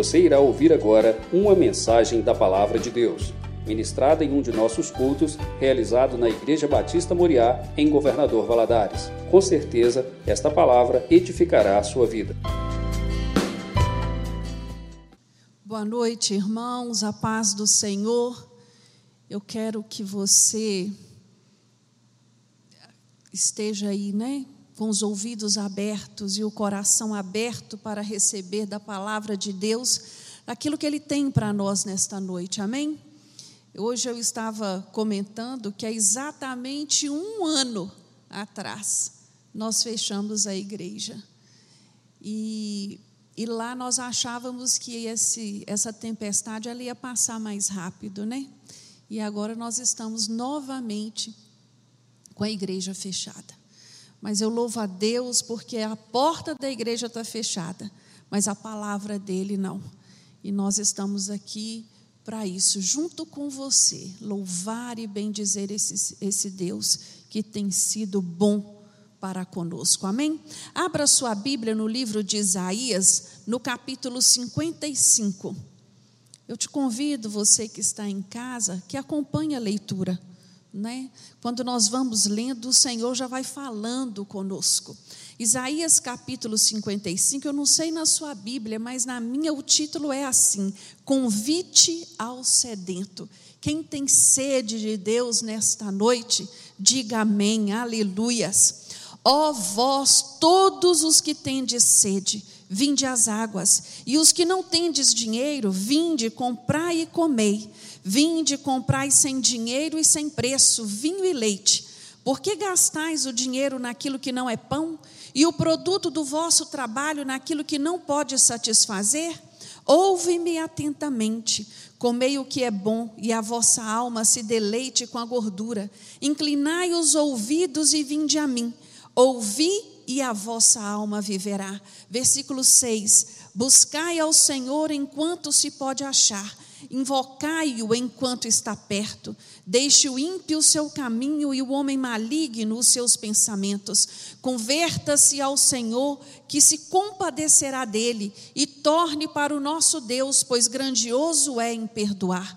Você irá ouvir agora uma mensagem da Palavra de Deus, ministrada em um de nossos cultos, realizado na Igreja Batista Moriá, em Governador Valadares. Com certeza, esta palavra edificará a sua vida. Boa noite, irmãos, a paz do Senhor. Eu quero que você esteja aí, né? Com os ouvidos abertos e o coração aberto para receber da palavra de Deus aquilo que Ele tem para nós nesta noite, amém? Hoje eu estava comentando que é exatamente um ano atrás nós fechamos a igreja. E, e lá nós achávamos que esse, essa tempestade ela ia passar mais rápido, né? E agora nós estamos novamente com a igreja fechada. Mas eu louvo a Deus porque a porta da igreja está fechada, mas a palavra dele não. E nós estamos aqui para isso, junto com você, louvar e bendizer esse, esse Deus que tem sido bom para conosco. Amém? Abra sua Bíblia no livro de Isaías, no capítulo 55. Eu te convido, você que está em casa, que acompanhe a leitura né? Quando nós vamos lendo, o Senhor já vai falando conosco. Isaías capítulo 55, eu não sei na sua Bíblia, mas na minha o título é assim: Convite ao sedento. Quem tem sede de Deus nesta noite, diga amém, aleluias. Ó vós, todos os que tendes sede, vinde às águas, e os que não tendes dinheiro, vinde, comprai e comei. Vinde, comprai sem dinheiro e sem preço vinho e leite. Por que gastais o dinheiro naquilo que não é pão e o produto do vosso trabalho naquilo que não pode satisfazer? Ouve-me atentamente, comei o que é bom e a vossa alma se deleite com a gordura. Inclinai os ouvidos e vinde a mim. Ouvi e a vossa alma viverá. Versículo 6: Buscai ao Senhor enquanto se pode achar invocai-o enquanto está perto. Deixe o ímpio o seu caminho e o homem maligno os seus pensamentos. Converta-se ao Senhor, que se compadecerá dele, e torne para o nosso Deus, pois grandioso é em perdoar.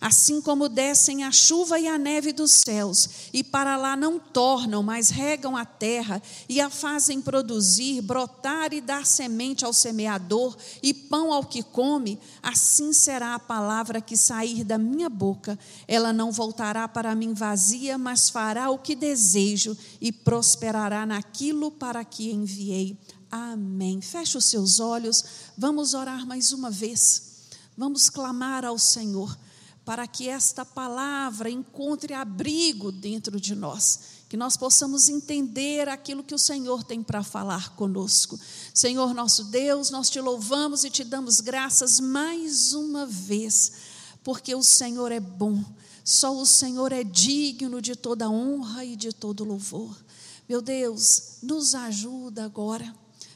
Assim como descem a chuva e a neve dos céus, e para lá não tornam, mas regam a terra e a fazem produzir, brotar e dar semente ao semeador e pão ao que come, assim será a palavra que sair da minha boca. Ela não voltará para mim vazia, mas fará o que desejo e prosperará naquilo para que enviei. Amém. Feche os seus olhos, vamos orar mais uma vez. Vamos clamar ao Senhor para que esta palavra encontre abrigo dentro de nós, que nós possamos entender aquilo que o Senhor tem para falar conosco. Senhor nosso Deus, nós te louvamos e te damos graças mais uma vez, porque o Senhor é bom, só o Senhor é digno de toda honra e de todo louvor. Meu Deus, nos ajuda agora,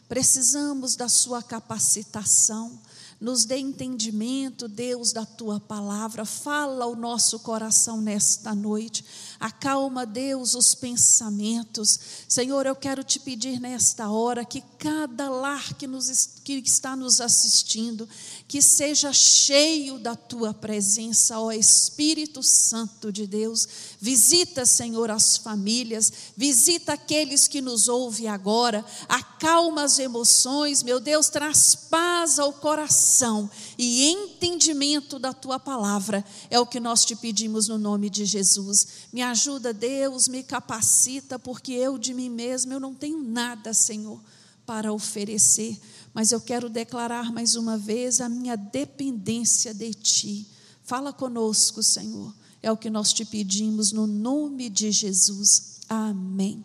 precisamos da Sua capacitação nos dê entendimento, Deus, da tua palavra. Fala o nosso coração nesta noite. Acalma, Deus, os pensamentos. Senhor, eu quero te pedir nesta hora que cada lar que, nos, que está nos assistindo, que seja cheio da tua presença, ó Espírito Santo de Deus. Visita, Senhor, as famílias, visita aqueles que nos ouvem agora, acalma as emoções, meu Deus, traz paz ao coração e entendimento da tua palavra. É o que nós te pedimos no nome de Jesus. Me ajuda, Deus, me capacita, porque eu de mim mesmo eu não tenho nada, Senhor, para oferecer mas eu quero declarar mais uma vez a minha dependência de Ti. Fala conosco, Senhor. É o que nós te pedimos no nome de Jesus. Amém.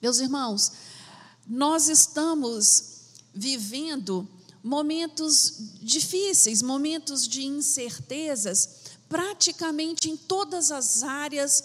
Meus irmãos, nós estamos vivendo momentos difíceis, momentos de incertezas, praticamente em todas as áreas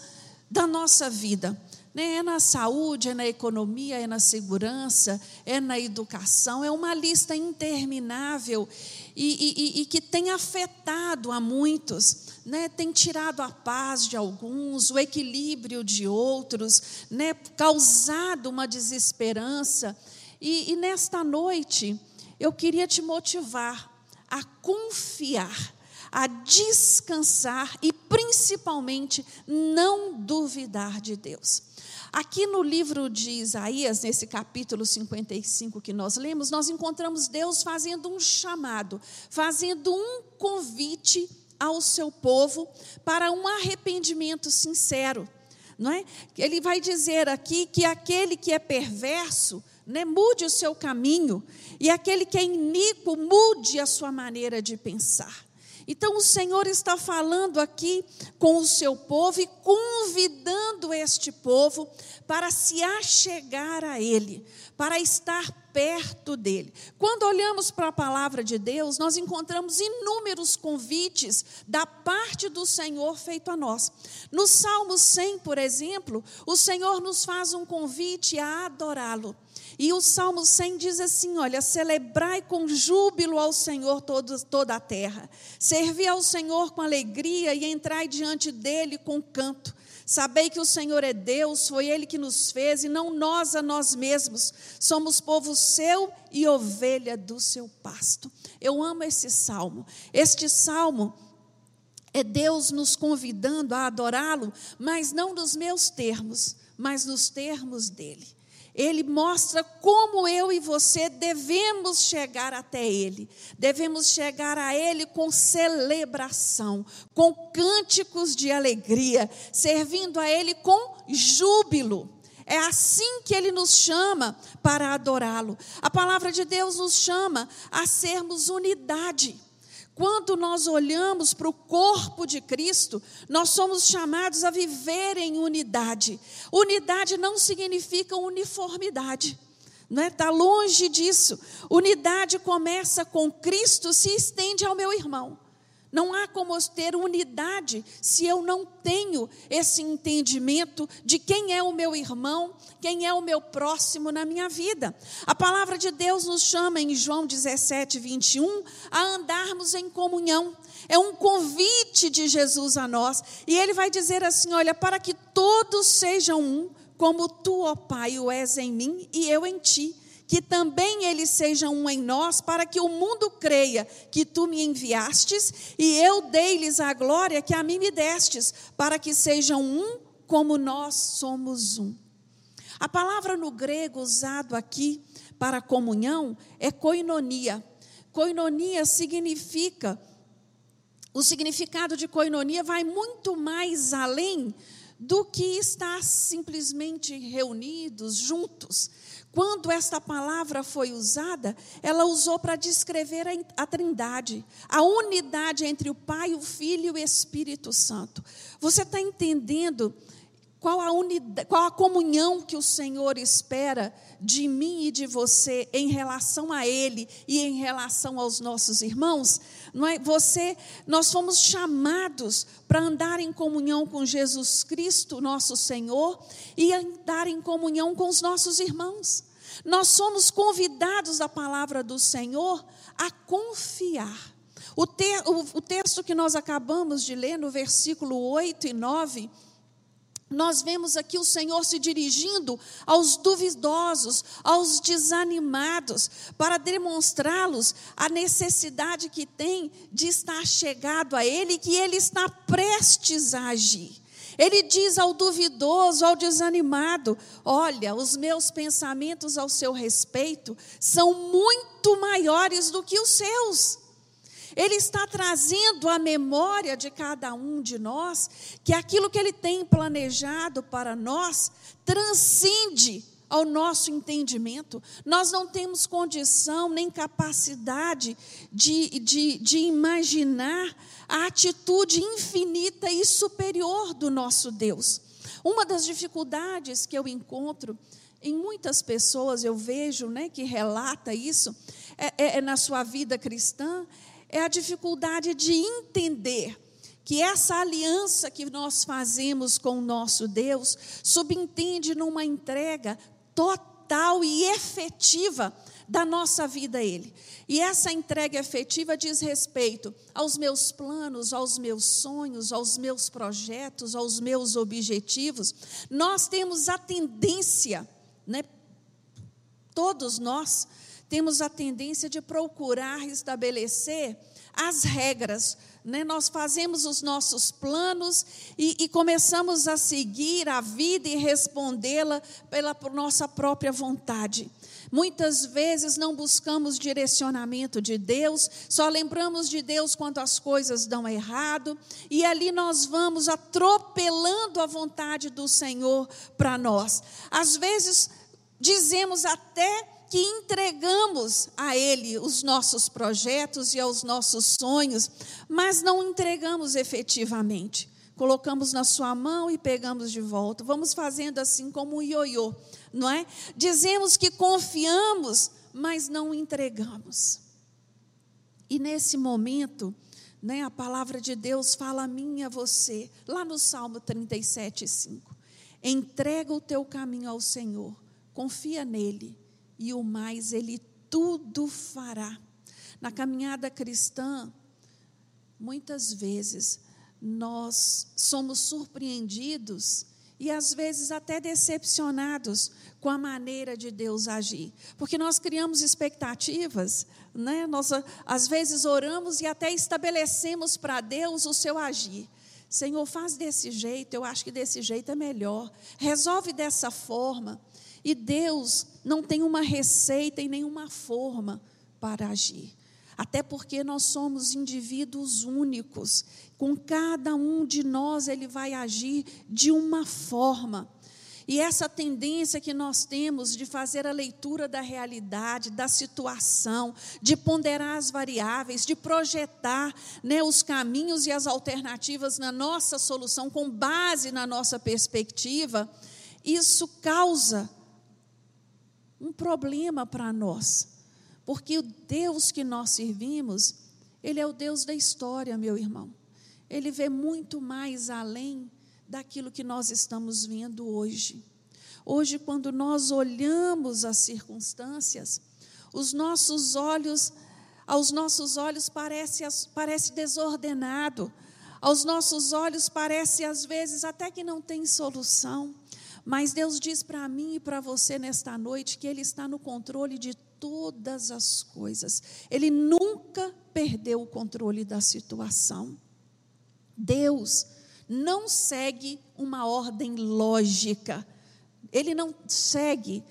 da nossa vida Né? É na saúde, é na economia, é na segurança, é na educação, é uma lista interminável e, e, e que tem afetado a muitos. Né, tem tirado a paz de alguns, o equilíbrio de outros, né, causado uma desesperança. E, e nesta noite, eu queria te motivar a confiar, a descansar e principalmente não duvidar de Deus. Aqui no livro de Isaías, nesse capítulo 55 que nós lemos, nós encontramos Deus fazendo um chamado, fazendo um convite ao seu povo para um arrependimento sincero. Não é? Ele vai dizer aqui que aquele que é perverso, né, mude o seu caminho, e aquele que é iníquo, mude a sua maneira de pensar. Então o Senhor está falando aqui com o seu povo e convidando este povo para se achegar a Ele, para estar perto dele. Quando olhamos para a palavra de Deus, nós encontramos inúmeros convites da parte do Senhor feito a nós. No Salmo 100, por exemplo, o Senhor nos faz um convite a adorá-lo. E o Salmo 100 diz assim: Olha, celebrai com júbilo ao Senhor todo, toda a terra, servi ao Senhor com alegria e entrai diante dele com canto. Sabei que o Senhor é Deus, foi Ele que nos fez e não nós a nós mesmos. Somos povo seu e ovelha do seu pasto. Eu amo esse salmo. Este salmo é Deus nos convidando a adorá-lo, mas não nos meus termos, mas nos termos dele ele mostra como eu e você devemos chegar até Ele. Devemos chegar a Ele com celebração, com cânticos de alegria, servindo a Ele com júbilo. É assim que ele nos chama para adorá-lo. A palavra de Deus nos chama a sermos unidade. Quando nós olhamos para o corpo de Cristo, nós somos chamados a viver em unidade. Unidade não significa uniformidade. Não é? Está longe disso. Unidade começa com Cristo, se estende ao meu irmão. Não há como ter unidade se eu não tenho esse entendimento de quem é o meu irmão, quem é o meu próximo na minha vida. A palavra de Deus nos chama em João 17, 21 a andarmos em comunhão. É um convite de Jesus a nós. E ele vai dizer assim: Olha, para que todos sejam um, como tu, ó Pai, o és em mim e eu em ti que também eles sejam um em nós, para que o mundo creia que tu me enviastes, e eu dei-lhes a glória que a mim me destes, para que sejam um como nós somos um. A palavra no grego usado aqui para comunhão é koinonia. Koinonia significa o significado de koinonia vai muito mais além do que estar simplesmente reunidos juntos. Quando esta palavra foi usada, ela usou para descrever a, Trindade, a unidade entre o Pai, o Filho e o Espírito Santo. Você está entendendo qual a, unidade, qual a comunhão que o Senhor espera de mim e de você em relação a Ele e em relação aos nossos irmãos? Não é? Você, nós fomos chamados para andar em comunhão com Jesus Cristo, nosso Senhor, e andar em comunhão com os nossos irmãos. Nós somos convidados a palavra do Senhor a confiar. O, te, o, o texto que nós acabamos de ler, no versículo 8 e 9, nós vemos aqui o Senhor se dirigindo aos duvidosos, aos desanimados, para demonstrá-los a necessidade que tem de estar chegado a Ele, que Ele está prestes a agir. Ele diz ao duvidoso, ao desanimado: Olha, os meus pensamentos ao seu respeito são muito maiores do que os seus. Ele está trazendo à memória de cada um de nós que aquilo que ele tem planejado para nós transcende ao nosso entendimento. Nós não temos condição nem capacidade de, de, de imaginar a atitude infinita e superior do nosso Deus. Uma das dificuldades que eu encontro em muitas pessoas, eu vejo né, que relata isso, é, é, é na sua vida cristã, é a dificuldade de entender que essa aliança que nós fazemos com o nosso Deus subentende numa entrega total e efetiva da nossa vida a Ele. E essa entrega efetiva diz respeito aos meus planos, aos meus sonhos, aos meus projetos, aos meus objetivos. Nós temos a tendência, né, todos nós temos a tendência de procurar estabelecer as regras. Né? Nós fazemos os nossos planos e, e começamos a seguir a vida e respondê-la pela nossa própria vontade. Muitas vezes não buscamos direcionamento de Deus, só lembramos de Deus quando as coisas dão errado, e ali nós vamos atropelando a vontade do Senhor para nós. Às vezes dizemos até que entregamos a Ele os nossos projetos e aos nossos sonhos, mas não entregamos efetivamente. Colocamos na sua mão e pegamos de volta. Vamos fazendo assim como um ioiô, não é? Dizemos que confiamos, mas não entregamos. E nesse momento, né, a palavra de Deus fala a mim e a você, lá no Salmo 37, 5. Entrega o teu caminho ao Senhor, confia nele e o mais Ele tudo fará. Na caminhada cristã, muitas vezes nós somos surpreendidos e às vezes até decepcionados com a maneira de Deus agir, porque nós criamos expectativas, né? Nós às vezes oramos e até estabelecemos para Deus o seu agir. Senhor, faz desse jeito, eu acho que desse jeito é melhor. Resolve dessa forma. E Deus não tem uma receita e nenhuma forma para agir. Até porque nós somos indivíduos únicos. Com cada um de nós, ele vai agir de uma forma. E essa tendência que nós temos de fazer a leitura da realidade, da situação, de ponderar as variáveis, de projetar né, os caminhos e as alternativas na nossa solução, com base na nossa perspectiva, isso causa um problema para nós, porque o Deus que nós servimos, Ele é o Deus da história, meu irmão. Ele vê muito mais além daquilo que nós estamos vendo hoje. Hoje, quando nós olhamos as circunstâncias, os nossos olhos, aos nossos olhos parece, parece desordenado, aos nossos olhos parece às vezes até que não tem solução. Mas Deus diz para mim e para você nesta noite que Ele está no controle de todas as coisas. Ele nunca perdeu o controle da situação. Deus não segue uma ordem lógica. Ele não segue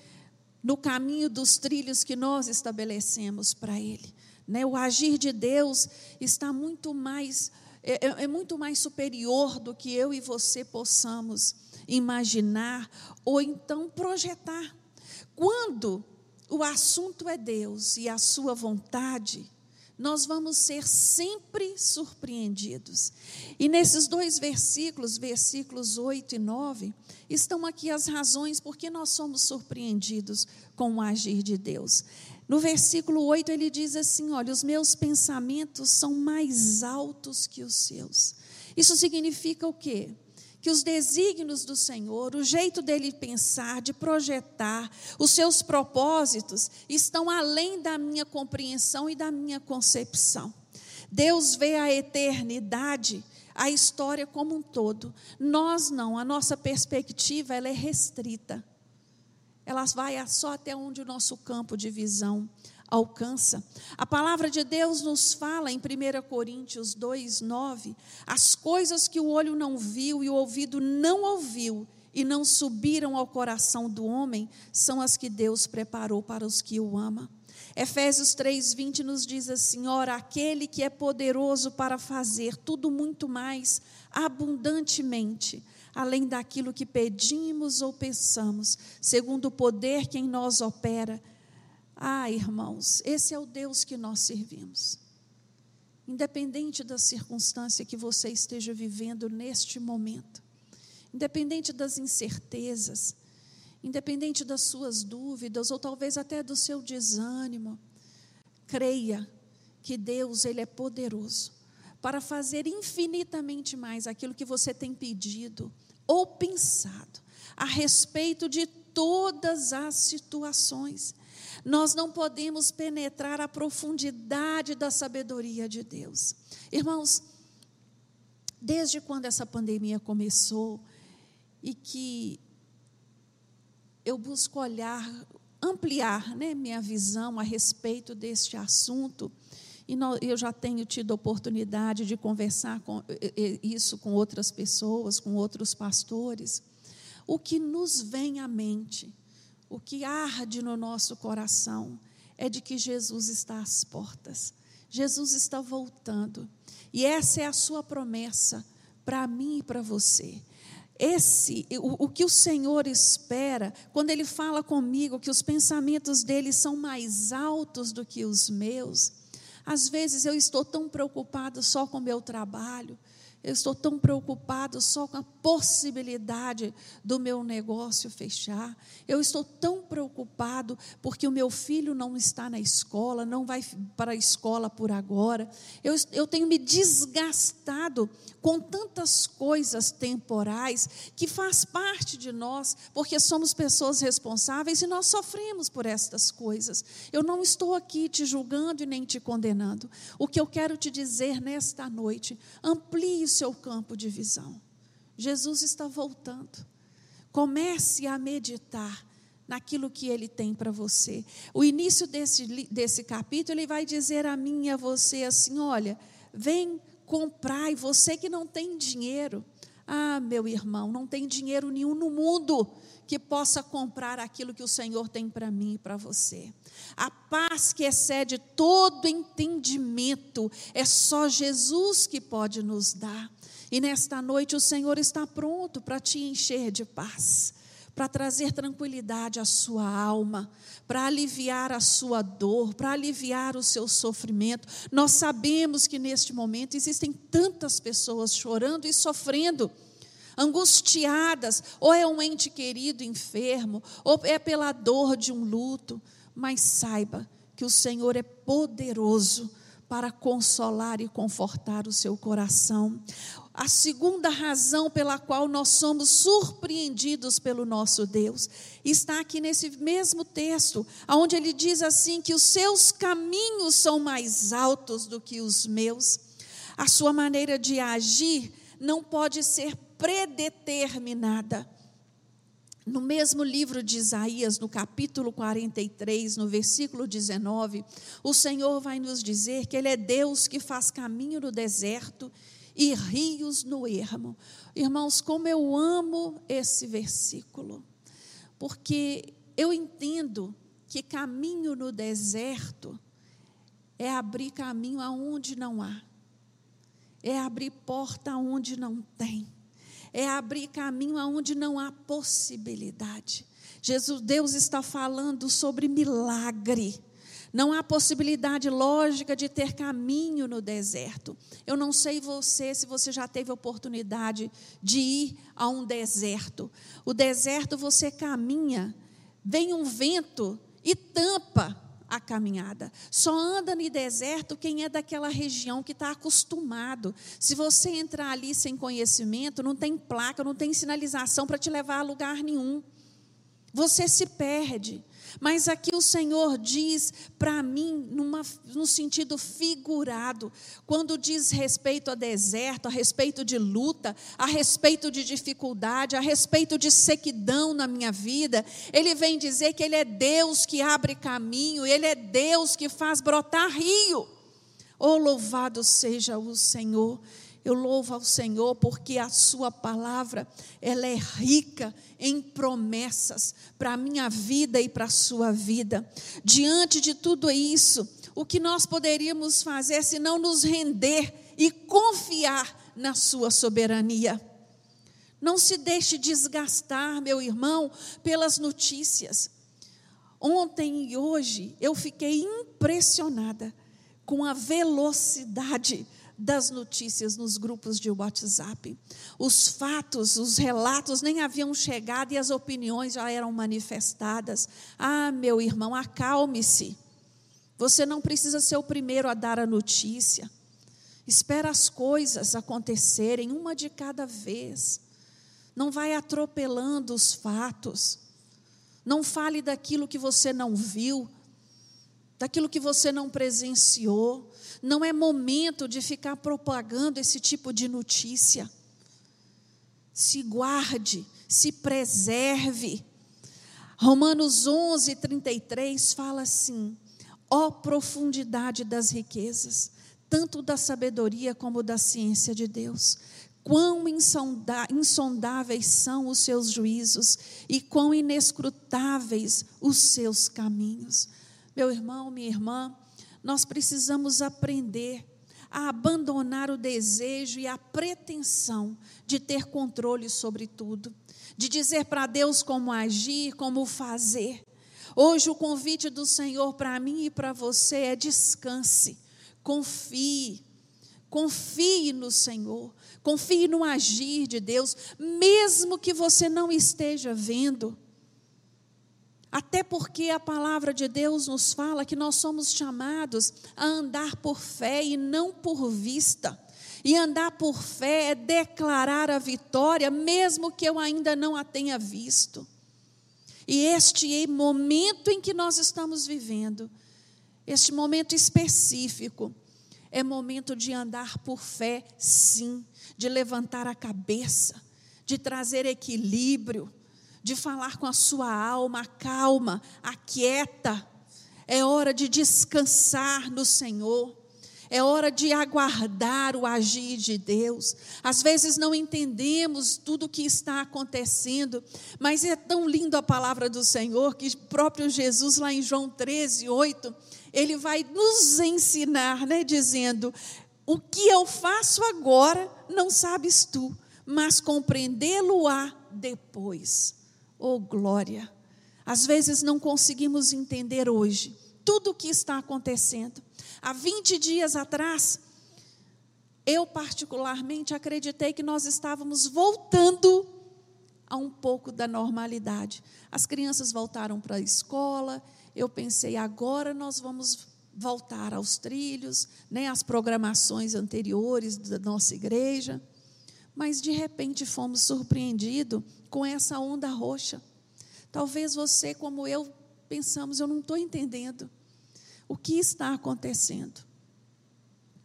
no caminho dos trilhos que nós estabelecemos para Ele. Né? O agir de Deus está muito mais, é, é, é muito mais superior do que eu e você possamos imaginar ou então projetar. Quando o assunto é Deus e a sua vontade, nós vamos ser sempre surpreendidos. E nesses dois versículos, versículos 8 e 9, estão aqui as razões por que nós somos surpreendidos com o agir de Deus. No versículo 8 ele diz assim: Olha, os meus pensamentos são mais altos que os seus. Isso significa o quê? Que os desígnios do Senhor, o jeito dele pensar, de projetar, os seus propósitos estão além da minha compreensão e da minha concepção. Deus vê a eternidade, a história como um todo. Nós não, a nossa perspectiva ela é restrita. Ela vai só até onde o nosso campo de visão alcança. A palavra de Deus nos fala em 1 Coríntios 2, 9: as coisas que o olho não viu e o ouvido não ouviu e não subiram ao coração do homem são as que Deus preparou para os que o amam. Efésios 3:20 nos diz assim: Ora, aquele que é poderoso para fazer tudo muito mais abundantemente, além daquilo que pedimos ou pensamos, segundo o poder que em nós opera, ah, irmãos, esse é o Deus que nós servimos. Independente da circunstância que você esteja vivendo neste momento, independente das incertezas, independente das suas dúvidas ou talvez até do seu desânimo, creia que Deus ele é poderoso para fazer infinitamente mais aquilo que você tem pedido ou pensado a respeito de todas as situações. Nós não podemos penetrar a profundidade da sabedoria de Deus. Irmãos, desde quando essa pandemia começou e que eu busco olhar, ampliar né, minha visão a respeito deste assunto, e eu já tenho tido oportunidade de conversar com, isso com outras pessoas, com outros pastores. O que nos vem à mente, o que arde no nosso coração, é de que Jesus está às portas. Jesus está voltando. E essa é a sua promessa para mim e para você. Esse, o, o, que o Senhor espera, quando Ele fala comigo que os pensamentos dele são mais altos do que os meus, às vezes eu estou tão preocupado só com o meu trabalho, eu estou tão preocupado só com a possibilidade do meu negócio fechar. Eu estou tão preocupado porque o meu filho não está na escola, não vai para a escola por agora. Eu, eu tenho me desgastado com tantas coisas temporais que faz parte de nós, porque somos pessoas responsáveis e nós sofremos por estas coisas. Eu não estou aqui te julgando e nem te condenando. O que eu quero te dizer nesta noite, amplie o seu campo de visão. Jesus está voltando. Comece a meditar naquilo que ele tem para você. O início desse, desse capítulo, ele vai dizer a mim e a você assim: olha, vem comprar, e você que não tem dinheiro. Ah, meu irmão, não tem dinheiro nenhum no mundo que possa comprar aquilo que o Senhor tem para mim e para você. A paz que excede todo entendimento é só Jesus que pode nos dar. E nesta noite o Senhor está pronto para te encher de paz, para trazer tranquilidade à sua alma, para aliviar a sua dor, para aliviar o seu sofrimento. Nós sabemos que neste momento existem tantas pessoas chorando e sofrendo angustiadas, ou é um ente querido enfermo, ou é pela dor de um luto, mas saiba que o Senhor é poderoso para consolar e confortar o seu coração. A segunda razão pela qual nós somos surpreendidos pelo nosso Deus está aqui nesse mesmo texto, onde ele diz assim: que os seus caminhos são mais altos do que os meus, a sua maneira de agir não pode ser predeterminada. No mesmo livro de Isaías, no capítulo 43, no versículo 19, o Senhor vai nos dizer que Ele é Deus que faz caminho no deserto e rios no ermo. Irmãos, como eu amo esse versículo, porque eu entendo que caminho no deserto é abrir caminho aonde não há, é abrir porta aonde não tem é abrir caminho aonde não há possibilidade. Jesus, Deus está falando sobre milagre. Não há possibilidade lógica de ter caminho no deserto. Eu não sei você se você já teve oportunidade de ir a um deserto. O deserto você caminha, vem um vento e tampa a caminhada. Só anda no deserto quem é daquela região que está acostumado. Se você entrar ali sem conhecimento, não tem placa, não tem sinalização para te levar a lugar nenhum. Você se perde. Mas aqui o Senhor diz para mim, numa, no sentido figurado, quando diz respeito a deserto, a respeito de luta, a respeito de dificuldade, a respeito de sequidão na minha vida, Ele vem dizer que Ele é Deus que abre caminho, Ele é Deus que faz brotar rio. Oh, louvado seja o Senhor. Eu louvo ao Senhor porque a sua palavra, ela é rica em promessas para a minha vida e para a sua vida. Diante de tudo isso, o que nós poderíamos fazer se não nos render e confiar na sua soberania? Não se deixe desgastar, meu irmão, pelas notícias. Ontem e hoje eu fiquei impressionada com a velocidade das notícias nos grupos de WhatsApp. Os fatos, os relatos nem haviam chegado e as opiniões já eram manifestadas. Ah, meu irmão, acalme-se. Você não precisa ser o primeiro a dar a notícia. Espera as coisas acontecerem uma de cada vez. Não vai atropelando os fatos. Não fale daquilo que você não viu, daquilo que você não presenciou. Não é momento de ficar propagando esse tipo de notícia. Se guarde, se preserve. Romanos 11, 33 fala assim: ó profundidade das riquezas, tanto da sabedoria como da ciência de Deus. Quão insondáveis são os seus juízos e quão inescrutáveis os seus caminhos. Meu irmão, minha irmã, nós precisamos aprender a abandonar o desejo e a pretensão de ter controle sobre tudo, de dizer para Deus como agir, como fazer. Hoje o convite do Senhor para mim e para você é descanse, confie, confie no Senhor, confie no agir de Deus, mesmo que você não esteja vendo. Até porque a palavra de Deus nos fala que nós somos chamados a andar por fé e não por vista. E andar por fé é declarar a vitória, mesmo que eu ainda não a tenha visto. E este momento em que nós estamos vivendo, este momento específico, é momento de andar por fé, sim, de levantar a cabeça, de trazer equilíbrio, de falar com a sua alma, calma, aquieta. É hora de descansar no Senhor. É hora de aguardar o agir de Deus. Às vezes não entendemos tudo o que está acontecendo, mas é tão lindo a palavra do Senhor que próprio Jesus, lá em João 13, 8, ele vai nos ensinar, né, dizendo: O que eu faço agora não sabes tu, mas compreendê-lo-á depois. Oh, glória! Às vezes não conseguimos entender hoje tudo o que está acontecendo. Há 20 dias atrás, eu particularmente acreditei que nós estávamos voltando a um pouco da normalidade. As crianças voltaram para a escola, eu pensei, agora nós vamos voltar aos trilhos, né, às programações anteriores da nossa igreja. Mas de repente fomos surpreendidos com essa onda roxa. Talvez você, como eu, pensamos, eu não estou entendendo o que está acontecendo.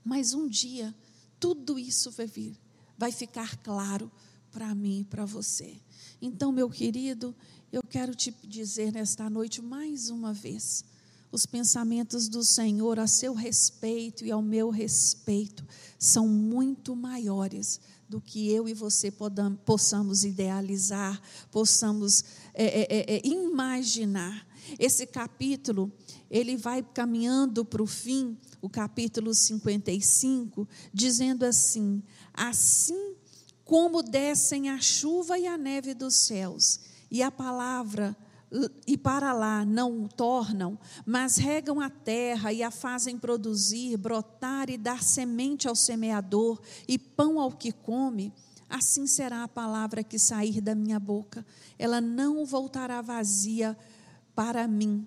Mas um dia, tudo isso vai vir, vai ficar claro para mim e para você. Então, meu querido, eu quero te dizer nesta noite mais uma vez: os pensamentos do Senhor a seu respeito e ao meu respeito são muito maiores do que eu e você possamos idealizar, possamos é, é, é, é, imaginar. Esse capítulo, ele vai caminhando para o fim, o capítulo 55, dizendo assim: Assim como descem a chuva e a neve dos céus, e a palavra e para lá não tornam, mas regam a terra e a fazem produzir, brotar e dar semente ao semeador e pão ao que come, assim será a palavra que sair da minha boca. Ela não voltará vazia para mim,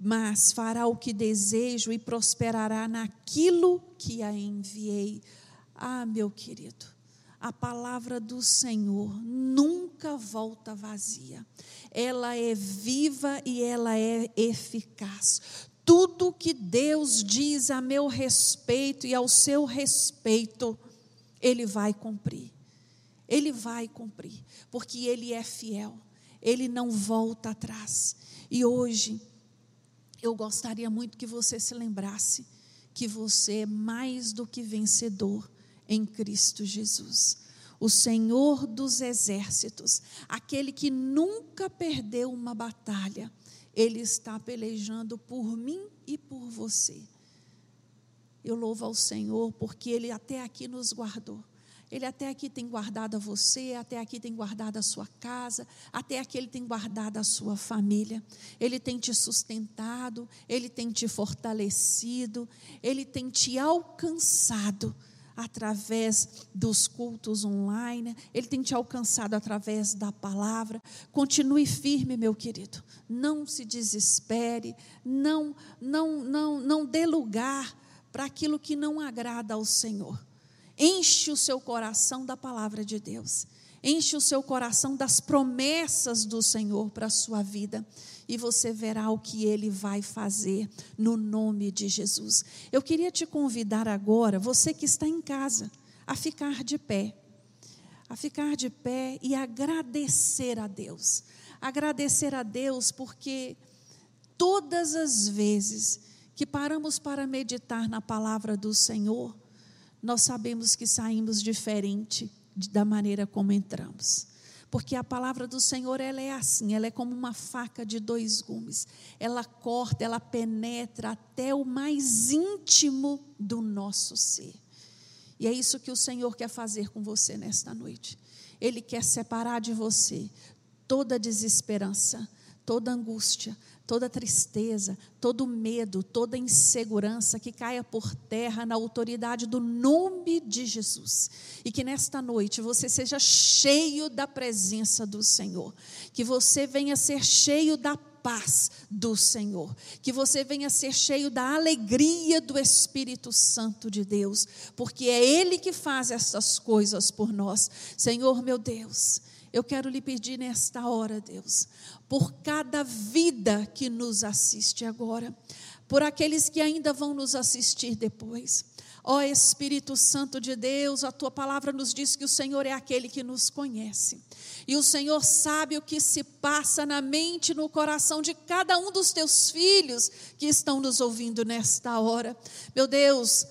mas fará o que desejo e prosperará naquilo que a enviei. Ah, meu querido, a palavra do Senhor nunca volta vazia. Ela é viva e ela é eficaz. Tudo que Deus diz a meu respeito e ao seu respeito, Ele vai cumprir. Ele vai cumprir, porque Ele é fiel. Ele não volta atrás. E hoje, eu gostaria muito que você se lembrasse que você é mais do que vencedor em Cristo Jesus. O Senhor dos exércitos, aquele que nunca perdeu uma batalha, ele está pelejando por mim e por você. Eu louvo ao Senhor porque ele até aqui nos guardou. Ele até aqui tem guardado a você, até aqui tem guardado a sua casa, até aqui ele tem guardado a sua família. Ele tem te sustentado, ele tem te fortalecido, ele tem te alcançado através dos cultos online, Ele tem te alcançado através da palavra. Continue firme, meu querido. Não se desespere, não, não, não, não dê lugar para aquilo que não agrada ao Senhor. Enche o seu coração da palavra de Deus. Enche o seu coração das promessas do Senhor para a sua vida e você verá o que ele vai fazer no nome de Jesus. Eu queria te convidar agora, você que está em casa, a ficar de pé. A ficar de pé e agradecer a Deus. Agradecer a Deus porque todas as vezes que paramos para meditar na palavra do Senhor, nós sabemos que saímos diferente da maneira como entramos. Porque a palavra do Senhor, ela é assim, ela é como uma faca de dois gumes. Ela corta, ela penetra até o mais íntimo do nosso ser. E é isso que o Senhor quer fazer com você nesta noite. Ele quer separar de você toda desesperança, toda angústia, toda tristeza, todo medo, toda insegurança que caia por terra na autoridade do nome de Jesus. E que nesta noite você seja cheio da presença do Senhor, que você venha ser cheio da paz do Senhor, que você venha ser cheio da alegria do Espírito Santo de Deus, porque é Ele que faz essas coisas por nós. Senhor meu Deus, eu quero lhe pedir nesta hora, Deus, por cada vida que nos assiste agora, por aqueles que ainda vão nos assistir depois. Ó Espírito Santo de Deus, a tua palavra nos diz que o Senhor é aquele que nos conhece. E o Senhor sabe o que se passa na mente, no coração de cada um dos teus filhos que estão nos ouvindo nesta hora. Meu Deus,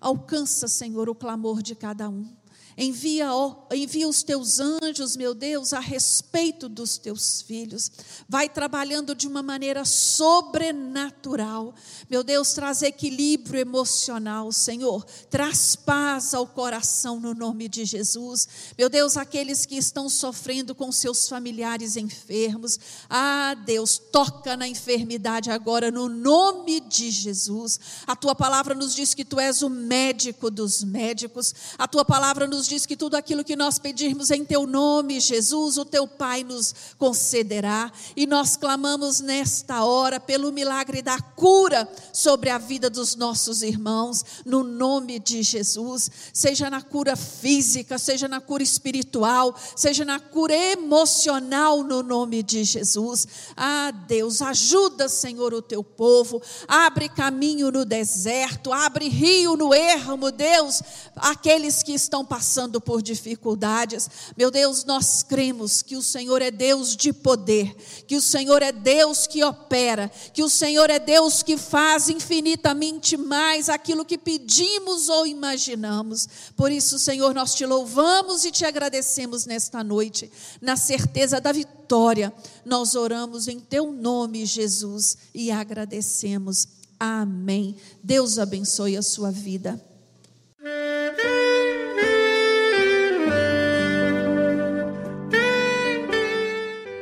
alcança, Senhor, o clamor de cada um. Envia, envia os teus anjos, meu Deus, a respeito dos teus filhos. Vai trabalhando de uma maneira sobrenatural. Meu Deus, traz equilíbrio emocional, Senhor. Traz paz ao coração no nome de Jesus. Meu Deus, aqueles que estão sofrendo com seus familiares enfermos. Ah, Deus, toca na enfermidade agora no nome de Jesus. A tua palavra nos diz que tu és o médico dos médicos. A tua palavra nos diz que tudo aquilo que nós pedirmos em teu nome, Jesus, o teu Pai nos concederá. E nós clamamos nesta hora pelo milagre da cura sobre a vida dos nossos irmãos, no nome de Jesus. Seja na cura física, seja na cura espiritual, seja na cura emocional, no nome de Jesus. Ah, Deus, ajuda, Senhor, o teu povo. Abre caminho no deserto, abre rio no ermo, Deus, aqueles que estão passando passando por dificuldades. Meu Deus, nós cremos que o Senhor é Deus de poder, que o Senhor é Deus que opera, que o Senhor é Deus que faz infinitamente mais aquilo que pedimos ou imaginamos. Por isso, Senhor, nós te louvamos e te agradecemos nesta noite, na certeza da vitória. Nós oramos em teu nome, Jesus, e agradecemos. Amém. Deus abençoe a sua vida.